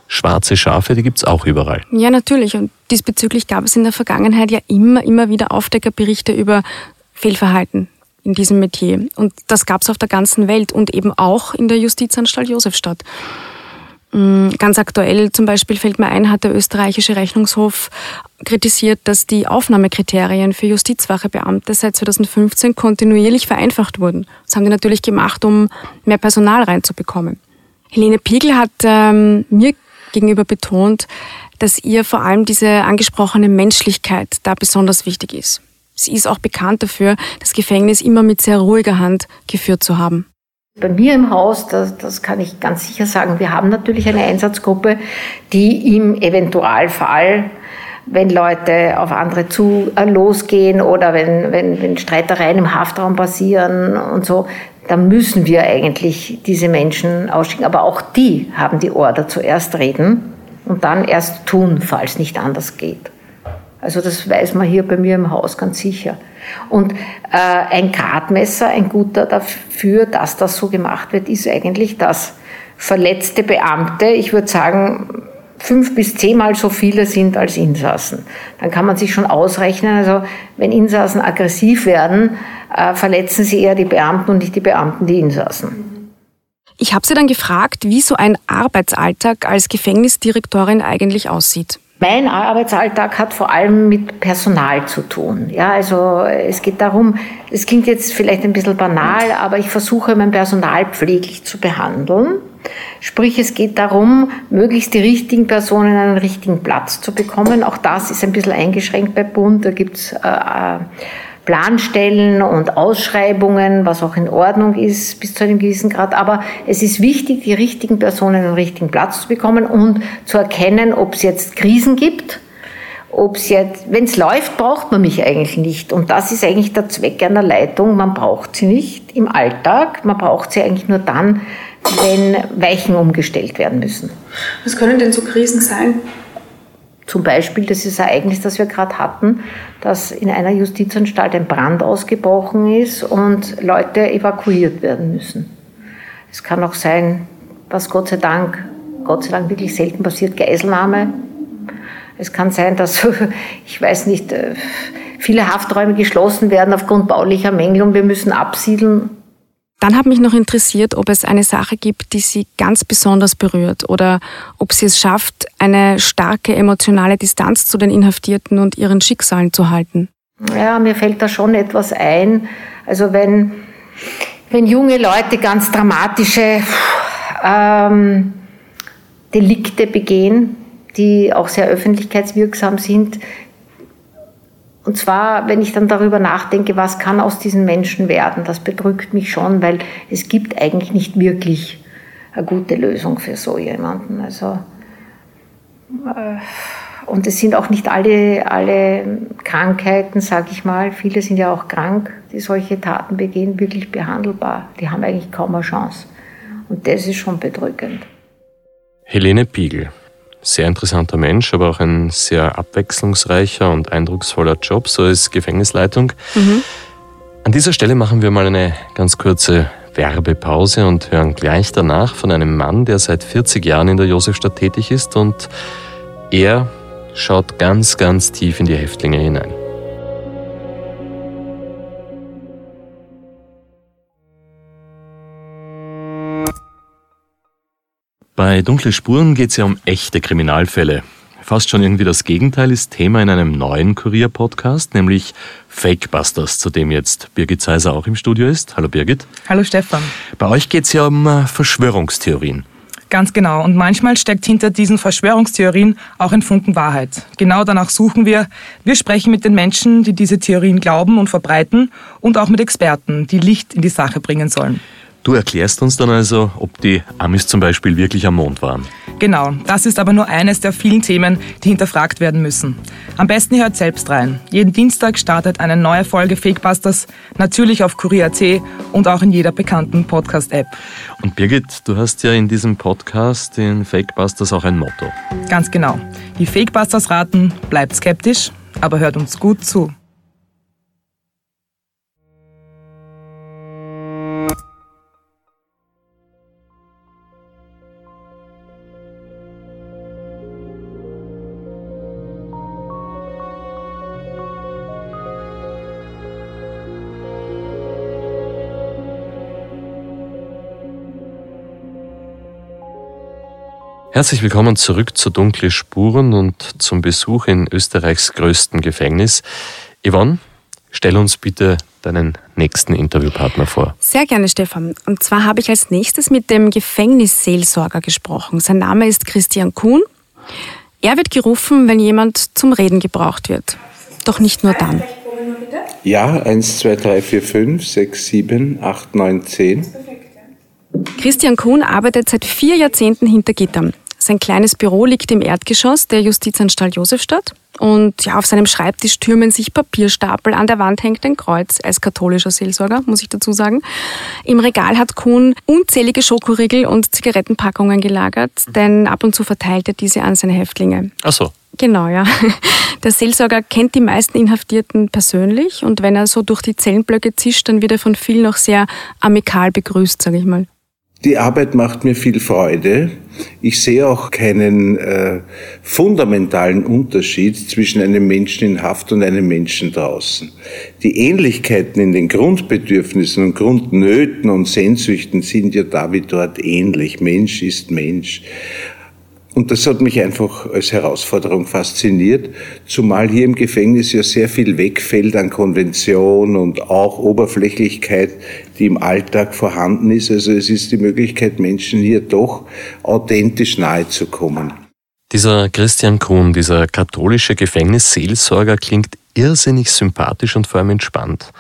schwarze Schafe, die gibt es auch überall. Ja, natürlich. Und diesbezüglich gab es in der Vergangenheit ja immer, immer wieder Aufdeckerberichte über Fehlverhalten in diesem Metier. Und das gab es auf der ganzen Welt und eben auch in der Justizanstalt Josefstadt. Mm, ganz aktuell zum Beispiel fällt mir ein, hat der österreichische Rechnungshof kritisiert, dass die Aufnahmekriterien für Justizwachebeamte seit 2015 kontinuierlich vereinfacht wurden. Das haben die natürlich gemacht, um mehr Personal reinzubekommen. Helene Piegel hat ähm, mir gegenüber betont, dass ihr vor allem diese angesprochene Menschlichkeit da besonders wichtig ist. Sie ist auch bekannt dafür, das Gefängnis immer mit sehr ruhiger Hand geführt zu haben. Bei mir im Haus, das, das kann ich ganz sicher sagen, wir haben natürlich eine Einsatzgruppe, die im Eventualfall, wenn Leute auf andere zu äh, losgehen oder wenn, wenn, wenn Streitereien im Haftraum passieren und so, dann müssen wir eigentlich diese Menschen ausschicken. Aber auch die haben die Order zuerst reden und dann erst tun, falls nicht anders geht. Also das weiß man hier bei mir im Haus ganz sicher. Und äh, ein Gradmesser, ein guter dafür, dass das so gemacht wird, ist eigentlich, dass verletzte Beamte, ich würde sagen, fünf bis zehnmal so viele sind als Insassen. Dann kann man sich schon ausrechnen, also wenn Insassen aggressiv werden, äh, verletzen sie eher die Beamten und nicht die Beamten die Insassen. Ich habe sie dann gefragt, wie so ein Arbeitsalltag als Gefängnisdirektorin eigentlich aussieht. Mein Arbeitsalltag hat vor allem mit Personal zu tun. Ja, also es geht darum, es klingt jetzt vielleicht ein bisschen banal, aber ich versuche mein Personal pfleglich zu behandeln. Sprich, es geht darum, möglichst die richtigen Personen an den richtigen Platz zu bekommen. Auch das ist ein bisschen eingeschränkt bei Bund. Da gibt's äh, äh Planstellen und Ausschreibungen, was auch in Ordnung ist bis zu einem gewissen Grad. Aber es ist wichtig, die richtigen Personen den richtigen Platz zu bekommen und zu erkennen, ob es jetzt Krisen gibt. Ob es jetzt, wenn es läuft, braucht man mich eigentlich nicht. Und das ist eigentlich der Zweck einer Leitung. Man braucht sie nicht im Alltag. Man braucht sie eigentlich nur dann, wenn Weichen umgestellt werden müssen. Was können denn so Krisen sein? Zum Beispiel das Ereignis, das wir gerade hatten, dass in einer Justizanstalt ein Brand ausgebrochen ist und Leute evakuiert werden müssen. Es kann auch sein, was Gott sei Dank, Gott sei Dank wirklich selten passiert, Geiselnahme. Es kann sein, dass, ich weiß nicht, äh, viele Hafträume geschlossen werden aufgrund baulicher Mängel und wir müssen absiedeln dann hat mich noch interessiert, ob es eine Sache gibt, die Sie ganz besonders berührt oder ob sie es schafft, eine starke emotionale Distanz zu den Inhaftierten und ihren Schicksalen zu halten. Ja, mir fällt da schon etwas ein. Also wenn, wenn junge Leute ganz dramatische ähm, Delikte begehen, die auch sehr öffentlichkeitswirksam sind, und zwar, wenn ich dann darüber nachdenke, was kann aus diesen Menschen werden, das bedrückt mich schon, weil es gibt eigentlich nicht wirklich eine gute Lösung für so jemanden. Also, äh, und es sind auch nicht alle, alle Krankheiten, sage ich mal, viele sind ja auch krank, die solche Taten begehen, wirklich behandelbar. Die haben eigentlich kaum eine Chance. Und das ist schon bedrückend. Helene Piegel, sehr interessanter Mensch, aber auch ein sehr abwechslungsreicher und eindrucksvoller Job, so als Gefängnisleitung. Mhm. An dieser Stelle machen wir mal eine ganz kurze Werbepause und hören gleich danach von einem Mann, der seit 40 Jahren in der Josefstadt tätig ist und er schaut ganz, ganz tief in die Häftlinge hinein. Bei Dunkle Spuren geht es ja um echte Kriminalfälle. Fast schon irgendwie das Gegenteil ist Thema in einem neuen Kurier-Podcast, nämlich Fakebusters, zu dem jetzt Birgit Seiser auch im Studio ist. Hallo Birgit. Hallo Stefan. Bei euch geht es ja um äh, Verschwörungstheorien. Ganz genau. Und manchmal steckt hinter diesen Verschwörungstheorien auch ein Funken Wahrheit. Genau danach suchen wir. Wir sprechen mit den Menschen, die diese Theorien glauben und verbreiten und auch mit Experten, die Licht in die Sache bringen sollen. Du erklärst uns dann also, ob die Amis zum Beispiel wirklich am Mond waren. Genau, das ist aber nur eines der vielen Themen, die hinterfragt werden müssen. Am besten hört selbst rein. Jeden Dienstag startet eine neue Folge Fakebusters, natürlich auf Kurier.at und auch in jeder bekannten Podcast-App. Und Birgit, du hast ja in diesem Podcast, in Fakebusters, auch ein Motto. Ganz genau. Die Fakebusters raten, bleibt skeptisch, aber hört uns gut zu. Herzlich willkommen zurück zu Dunkle Spuren und zum Besuch in Österreichs größten Gefängnis. Yvonne, stell uns bitte deinen nächsten Interviewpartner vor. Sehr gerne, Stefan. Und zwar habe ich als nächstes mit dem Gefängnisseelsorger gesprochen. Sein Name ist Christian Kuhn. Er wird gerufen, wenn jemand zum Reden gebraucht wird. Doch nicht nur dann. Ja, 1, 2, 3, 4, 5, 6, 7, 8, 9, 10. Christian Kuhn arbeitet seit vier Jahrzehnten hinter Gittern. Sein kleines Büro liegt im Erdgeschoss der Justizanstalt Josefstadt. Und ja, auf seinem Schreibtisch türmen sich Papierstapel, an der Wand hängt ein Kreuz als katholischer Seelsorger, muss ich dazu sagen. Im Regal hat Kuhn unzählige Schokoriegel und Zigarettenpackungen gelagert, denn ab und zu verteilt er diese an seine Häftlinge. Ach so. Genau, ja. Der Seelsorger kennt die meisten Inhaftierten persönlich und wenn er so durch die Zellenblöcke zischt, dann wird er von vielen auch sehr amikal begrüßt, sage ich mal. Die Arbeit macht mir viel Freude. Ich sehe auch keinen äh, fundamentalen Unterschied zwischen einem Menschen in Haft und einem Menschen draußen. Die Ähnlichkeiten in den Grundbedürfnissen und Grundnöten und Sehnsüchten sind ja da wie dort ähnlich. Mensch ist Mensch. Und das hat mich einfach als Herausforderung fasziniert, zumal hier im Gefängnis ja sehr viel wegfällt an Konvention und auch Oberflächlichkeit, die im Alltag vorhanden ist. Also es ist die Möglichkeit, Menschen hier doch authentisch nahe zu kommen. Dieser Christian Kuhn, dieser katholische Gefängnisseelsorger klingt irrsinnig sympathisch und vor allem entspannt.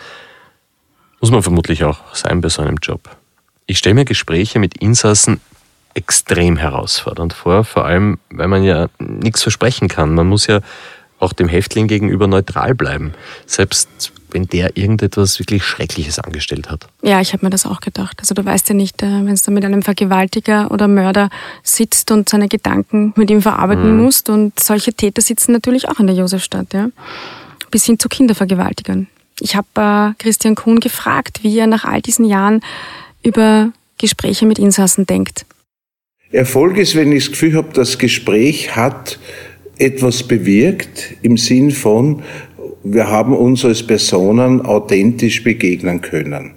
Muss man vermutlich auch sein bei so einem Job. Ich stelle mir Gespräche mit Insassen extrem herausfordernd vor, vor allem, weil man ja nichts versprechen kann. Man muss ja auch dem Häftling gegenüber neutral bleiben, selbst wenn der irgendetwas wirklich Schreckliches angestellt hat. Ja, ich habe mir das auch gedacht. Also du weißt ja nicht, äh, wenn du mit einem Vergewaltiger oder Mörder sitzt und seine Gedanken mit ihm verarbeiten mhm. musst und solche Täter sitzen natürlich auch in der Josefstadt, ja. Bis hin zu Kindervergewaltigern. Ich habe äh, Christian Kuhn gefragt, wie er nach all diesen Jahren über Gespräche mit Insassen denkt. Erfolg ist, wenn ich das Gefühl habe, das Gespräch hat etwas bewirkt im Sinn von, wir haben uns als Personen authentisch begegnen können.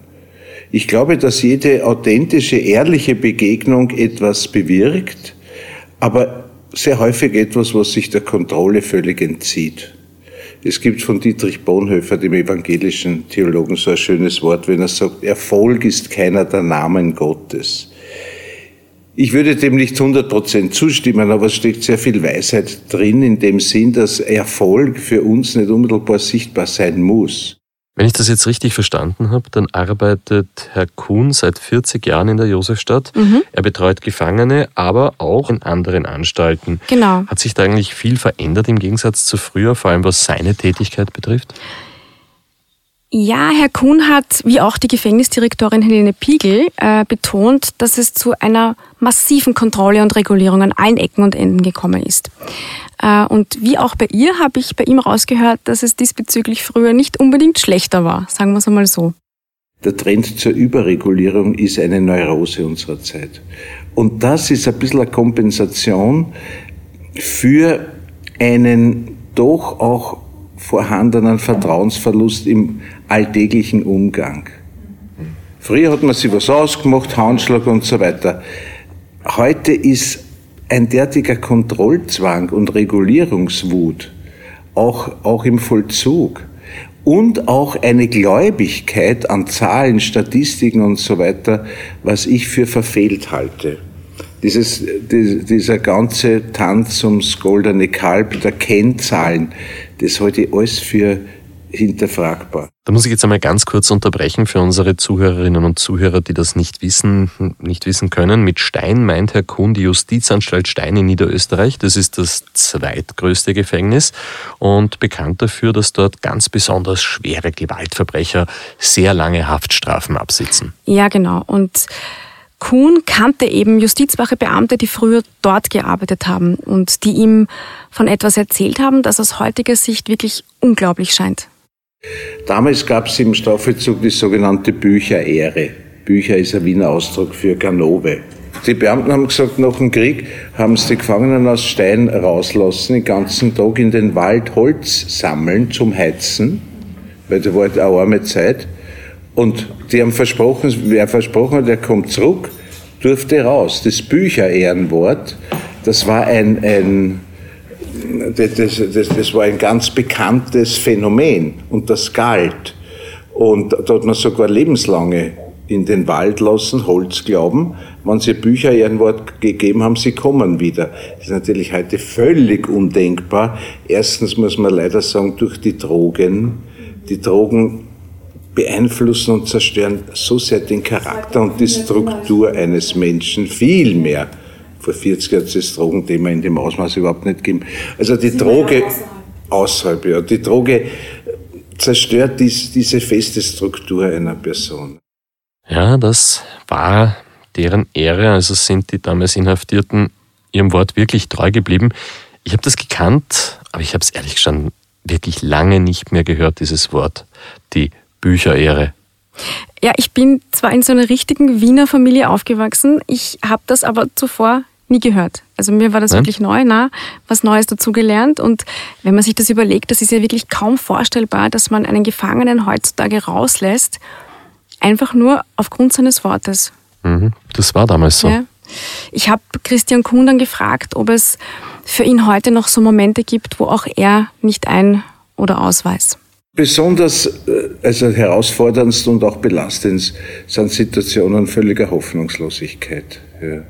Ich glaube, dass jede authentische, ehrliche Begegnung etwas bewirkt, aber sehr häufig etwas, was sich der Kontrolle völlig entzieht. Es gibt von Dietrich Bonhoeffer, dem evangelischen Theologen, so ein schönes Wort, wenn er sagt, Erfolg ist keiner der Namen Gottes. Ich würde dem nicht 100% zustimmen, aber es steckt sehr viel Weisheit drin, in dem Sinn, dass Erfolg für uns nicht unmittelbar sichtbar sein muss. Wenn ich das jetzt richtig verstanden habe, dann arbeitet Herr Kuhn seit 40 Jahren in der Josefstadt. Mhm. Er betreut Gefangene, aber auch in anderen Anstalten. Genau. Hat sich da eigentlich viel verändert im Gegensatz zu früher, vor allem was seine Tätigkeit betrifft? Ja, Herr Kuhn hat, wie auch die Gefängnisdirektorin Helene Piegel, äh, betont, dass es zu einer massiven Kontrolle und Regulierung an allen Ecken und Enden gekommen ist. Äh, und wie auch bei ihr habe ich bei ihm rausgehört, dass es diesbezüglich früher nicht unbedingt schlechter war, sagen wir es einmal so. Der Trend zur Überregulierung ist eine Neurose unserer Zeit. Und das ist ein bisschen eine Kompensation für einen doch auch vorhandenen Vertrauensverlust im alltäglichen Umgang. Früher hat man sich was ausgemacht, Handschlag und so weiter. Heute ist ein derartiger Kontrollzwang und Regulierungswut auch, auch im Vollzug und auch eine Gläubigkeit an Zahlen, Statistiken und so weiter, was ich für verfehlt halte. Dieses, dieser ganze Tanz ums goldene Kalb der Kennzahlen, das halte ich alles für hinterfragbar. Da muss ich jetzt einmal ganz kurz unterbrechen für unsere Zuhörerinnen und Zuhörer, die das nicht wissen, nicht wissen können. Mit Stein meint Herr Kuhn die Justizanstalt Stein in Niederösterreich. Das ist das zweitgrößte Gefängnis und bekannt dafür, dass dort ganz besonders schwere Gewaltverbrecher sehr lange Haftstrafen absitzen. Ja, genau. Und Kuhn kannte eben Justizwachebeamte, die früher dort gearbeitet haben und die ihm von etwas erzählt haben, das aus heutiger Sicht wirklich unglaublich scheint. Damals gab es im Strafvollzug die sogenannte Bücherehre. Bücher ist ein Wiener Ausdruck für Ganove. Die Beamten haben gesagt, nach dem Krieg haben sie die Gefangenen aus Stein rauslassen, den ganzen Tag in den Wald Holz sammeln zum Heizen, weil da war eine arme Zeit. Und die haben versprochen, wer versprochen hat, der kommt zurück, durfte raus. Das Bücherehrenwort, das war ein, ein das, das, das war ein ganz bekanntes Phänomen und das galt. Und da hat man sogar lebenslange in den Wald lassen, Holz glauben, wenn sie Bücher ihren Wort gegeben haben, sie kommen wieder. Das ist natürlich heute völlig undenkbar. Erstens muss man leider sagen, durch die Drogen. Die Drogen beeinflussen und zerstören so sehr den Charakter und die Struktur eines Menschen viel mehr vor 40 hat es das Drogenthema in dem Ausmaß überhaupt nicht gegeben. Also die Sie Droge, außerhalb, ja, die Droge zerstört dies, diese feste Struktur einer Person. Ja, das war deren Ehre, also sind die damals Inhaftierten ihrem Wort wirklich treu geblieben. Ich habe das gekannt, aber ich habe es ehrlich gestanden wirklich lange nicht mehr gehört, dieses Wort, die Bücherehre. Ja, ich bin zwar in so einer richtigen Wiener Familie aufgewachsen, ich habe das aber zuvor nie gehört. Also mir war das Nein? wirklich neu, na, was Neues dazugelernt. Und wenn man sich das überlegt, das ist ja wirklich kaum vorstellbar, dass man einen Gefangenen heutzutage rauslässt, einfach nur aufgrund seines Wortes. Mhm. Das war damals so. Ja. Ich habe Christian Kuhn dann gefragt, ob es für ihn heute noch so Momente gibt, wo auch er nicht ein- oder ausweist. Besonders äh, also herausforderndst und auch belastend sind Situationen völliger Hoffnungslosigkeit. Ja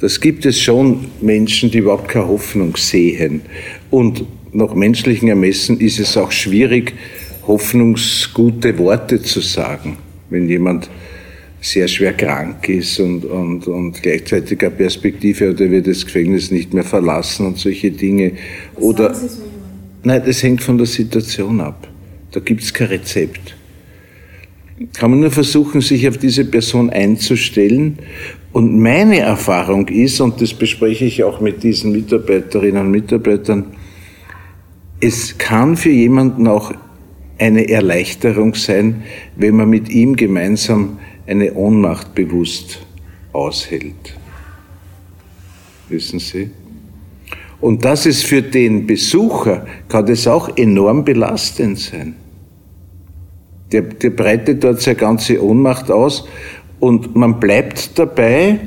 das gibt es schon Menschen, die überhaupt keine Hoffnung sehen. Und nach menschlichen Ermessen ist es auch schwierig, hoffnungsgute Worte zu sagen, wenn jemand sehr schwer krank ist und, und, und gleichzeitig eine Perspektive hat, er wird das Gefängnis nicht mehr verlassen und solche Dinge. Was Oder, so nein, das hängt von der Situation ab. Da gibt es kein Rezept. Kann man nur versuchen, sich auf diese Person einzustellen und meine Erfahrung ist, und das bespreche ich auch mit diesen Mitarbeiterinnen und Mitarbeitern, es kann für jemanden auch eine Erleichterung sein, wenn man mit ihm gemeinsam eine Ohnmacht bewusst aushält. Wissen Sie? Und das ist für den Besucher, kann das auch enorm belastend sein. Der, der breitet dort seine ganze Ohnmacht aus und man bleibt dabei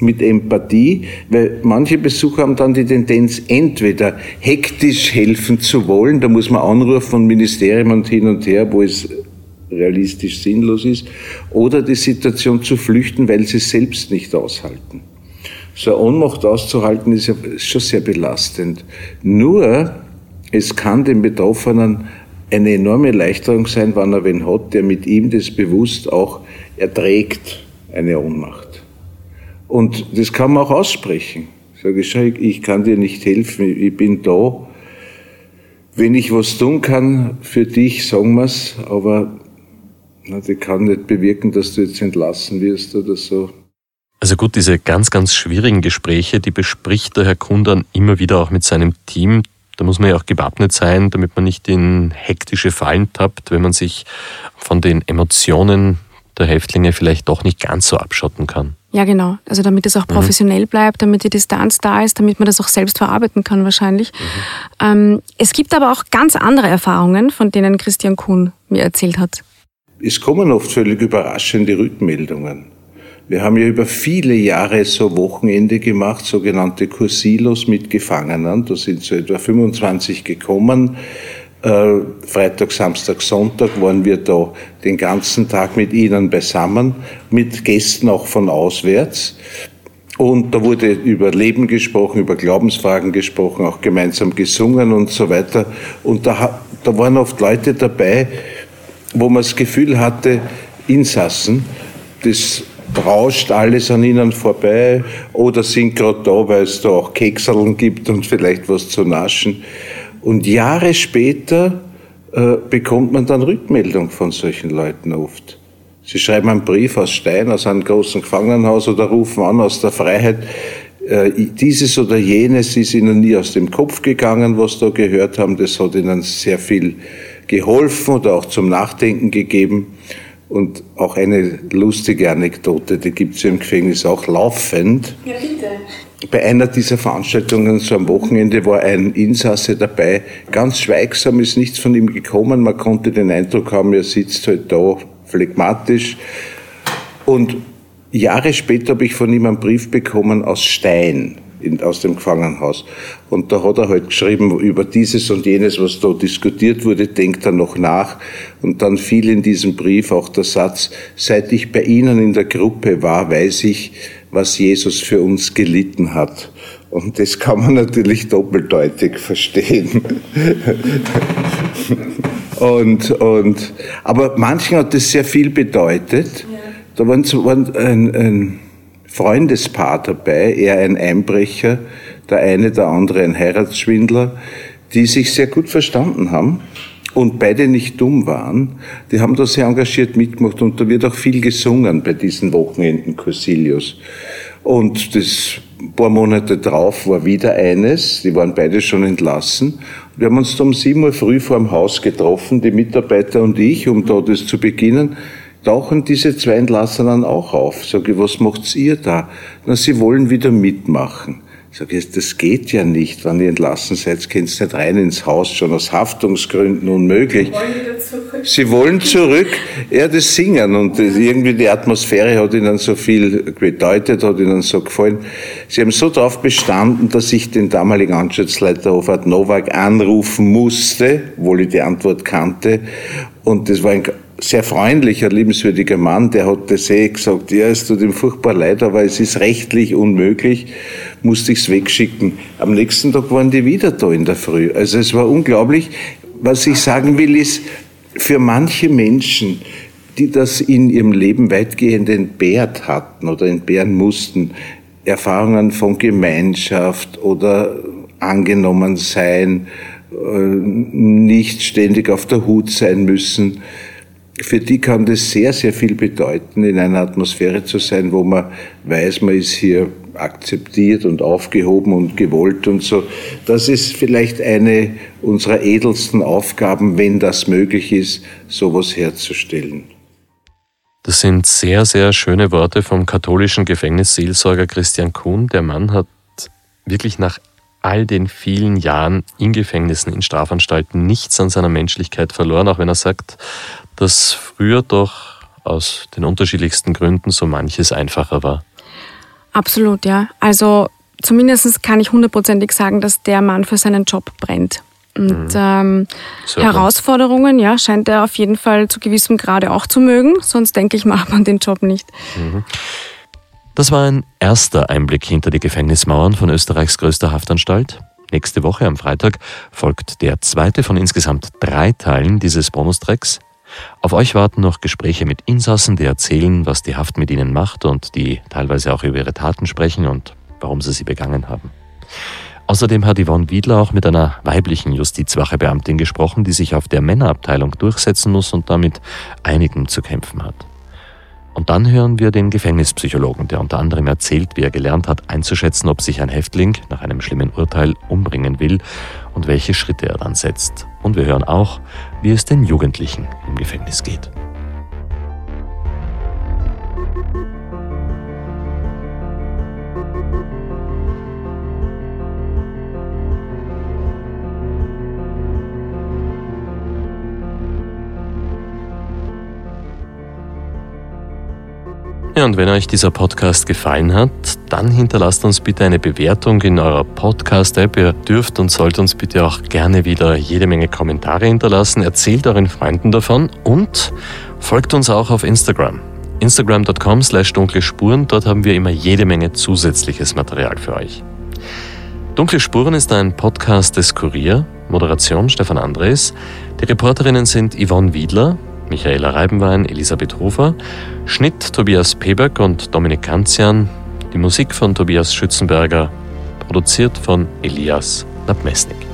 mit Empathie, weil manche Besucher haben dann die Tendenz, entweder hektisch helfen zu wollen, da muss man anrufen von Ministerium und hin und her, wo es realistisch sinnlos ist, oder die Situation zu flüchten, weil sie es selbst nicht aushalten. So eine Ohnmacht auszuhalten ist ja schon sehr belastend. Nur, es kann den Betroffenen eine enorme Erleichterung sein, wenn er wen hat, der mit ihm das bewusst auch erträgt, eine Ohnmacht. Und das kann man auch aussprechen. Sage ich, ich kann dir nicht helfen, ich bin da. Wenn ich was tun kann für dich, sagen wir's, aber na, die kann nicht bewirken, dass du jetzt entlassen wirst oder so. Also gut, diese ganz, ganz schwierigen Gespräche, die bespricht der Herr Kundan immer wieder auch mit seinem Team. Da muss man ja auch gewappnet sein, damit man nicht in hektische Fallen tappt, wenn man sich von den Emotionen der Häftlinge vielleicht doch nicht ganz so abschotten kann. Ja, genau. Also damit es auch mhm. professionell mhm. bleibt, damit die Distanz da ist, damit man das auch selbst verarbeiten kann wahrscheinlich. Mhm. Ähm, es gibt aber auch ganz andere Erfahrungen, von denen Christian Kuhn mir erzählt hat. Es kommen oft völlig überraschende Rückmeldungen. Wir haben ja über viele Jahre so Wochenende gemacht, sogenannte Kursilos mit Gefangenen. Da sind so etwa 25 gekommen. Äh, Freitag, Samstag, Sonntag waren wir da den ganzen Tag mit ihnen beisammen, mit Gästen auch von auswärts. Und da wurde über Leben gesprochen, über Glaubensfragen gesprochen, auch gemeinsam gesungen und so weiter. Und da, da waren oft Leute dabei, wo man das Gefühl hatte, Insassen, das rauscht alles an ihnen vorbei oder sind gerade da, weil es da auch Kekseln gibt und vielleicht was zu naschen. Und Jahre später äh, bekommt man dann Rückmeldung von solchen Leuten oft. Sie schreiben einen Brief aus Stein, aus einem großen Gefangenenhaus oder rufen an aus der Freiheit. Äh, dieses oder jenes ist ihnen nie aus dem Kopf gegangen, was da gehört haben. Das hat ihnen sehr viel geholfen oder auch zum Nachdenken gegeben. Und auch eine lustige Anekdote, die gibt es im Gefängnis auch laufend. Ja, bitte. Bei einer dieser Veranstaltungen, so am Wochenende, war ein Insasse dabei, ganz schweigsam, ist nichts von ihm gekommen. Man konnte den Eindruck haben, er sitzt halt da phlegmatisch. Und Jahre später habe ich von ihm einen Brief bekommen aus Stein, in, aus dem Gefangenenhaus. Und da hat er halt geschrieben über dieses und jenes, was da diskutiert wurde, denkt er noch nach. Und dann fiel in diesem Brief auch der Satz, seit ich bei Ihnen in der Gruppe war, weiß ich, was Jesus für uns gelitten hat. Und das kann man natürlich doppeldeutig verstehen. Und, und, aber manchen hat das sehr viel bedeutet. Ja. Da war ein, ein Freundespaar dabei, er ein Einbrecher, der eine, der andere ein Heiratsschwindler, die sich sehr gut verstanden haben und beide nicht dumm waren. Die haben da sehr engagiert mitgemacht und da wird auch viel gesungen bei diesen Wochenenden Corsilius. Und das paar Monate drauf war wieder eines, die waren beide schon entlassen. Wir haben uns da um sieben Uhr früh vor dem Haus getroffen, die Mitarbeiter und ich, um da das zu beginnen. Tauchen diese zwei Entlassenen auch auf. Sage was macht's ihr da? Na, sie wollen wieder mitmachen. Ich sage, das geht ja nicht. Wenn ihr entlassen seid, könnt ihr nicht rein ins Haus, schon aus Haftungsgründen unmöglich. Sie wollen wieder zurück. Sie wollen zurück, ja, das Singen. Und irgendwie die Atmosphäre hat ihnen so viel bedeutet, hat ihnen so gefallen. Sie haben so darauf bestanden, dass ich den damaligen Anstaltsleiter Hofart Nowak anrufen musste, obwohl ich die Antwort kannte. Und das war ein sehr freundlicher, liebenswürdiger Mann, der hat das eh gesagt, ja, es tut ihm furchtbar leid, aber es ist rechtlich unmöglich, musste ich es wegschicken. Am nächsten Tag waren die wieder da in der Früh. Also es war unglaublich. Was ich sagen will, ist, für manche Menschen, die das in ihrem Leben weitgehend entbehrt hatten oder entbehren mussten, Erfahrungen von Gemeinschaft oder angenommen sein, äh, nicht ständig auf der Hut sein müssen, für die kann das sehr, sehr viel bedeuten, in einer Atmosphäre zu sein, wo man weiß, man ist hier akzeptiert und aufgehoben und gewollt und so. Das ist vielleicht eine unserer edelsten Aufgaben, wenn das möglich ist, sowas herzustellen. Das sind sehr, sehr schöne Worte vom katholischen Gefängnisseelsorger Christian Kuhn. Der Mann hat wirklich nach all den vielen Jahren in Gefängnissen, in Strafanstalten nichts an seiner Menschlichkeit verloren, auch wenn er sagt, dass früher doch aus den unterschiedlichsten Gründen so manches einfacher war. Absolut, ja. Also zumindest kann ich hundertprozentig sagen, dass der Mann für seinen Job brennt. Und mhm. ähm, Herausforderungen, ja, scheint er auf jeden Fall zu gewissem Grade auch zu mögen, sonst denke ich, macht man den Job nicht. Mhm. Das war ein erster Einblick hinter die Gefängnismauern von Österreichs größter Haftanstalt. Nächste Woche am Freitag folgt der zweite von insgesamt drei Teilen dieses Bonustracks. Auf euch warten noch Gespräche mit Insassen, die erzählen, was die Haft mit ihnen macht und die teilweise auch über ihre Taten sprechen und warum sie sie begangen haben. Außerdem hat Yvonne Wiedler auch mit einer weiblichen Justizwachebeamtin gesprochen, die sich auf der Männerabteilung durchsetzen muss und damit einigen zu kämpfen hat. Und dann hören wir den Gefängnispsychologen, der unter anderem erzählt, wie er gelernt hat, einzuschätzen, ob sich ein Häftling nach einem schlimmen Urteil umbringen will und welche Schritte er dann setzt. Und wir hören auch, wie es den Jugendlichen im Gefängnis geht. Ja, und wenn euch dieser Podcast gefallen hat, dann hinterlasst uns bitte eine Bewertung in eurer Podcast-App. Ihr dürft und sollt uns bitte auch gerne wieder jede Menge Kommentare hinterlassen. Erzählt euren Freunden davon und folgt uns auch auf Instagram. Instagram.com slash dunkle Spuren, dort haben wir immer jede Menge zusätzliches Material für euch. Dunkle Spuren ist ein Podcast des Kurier, Moderation Stefan Andres. Die Reporterinnen sind Yvonne Wiedler, Michaela Reibenwein, Elisabeth Hofer, Schnitt Tobias Peberg und Dominik Kanzian, die Musik von Tobias Schützenberger, produziert von Elias Nabmesnik.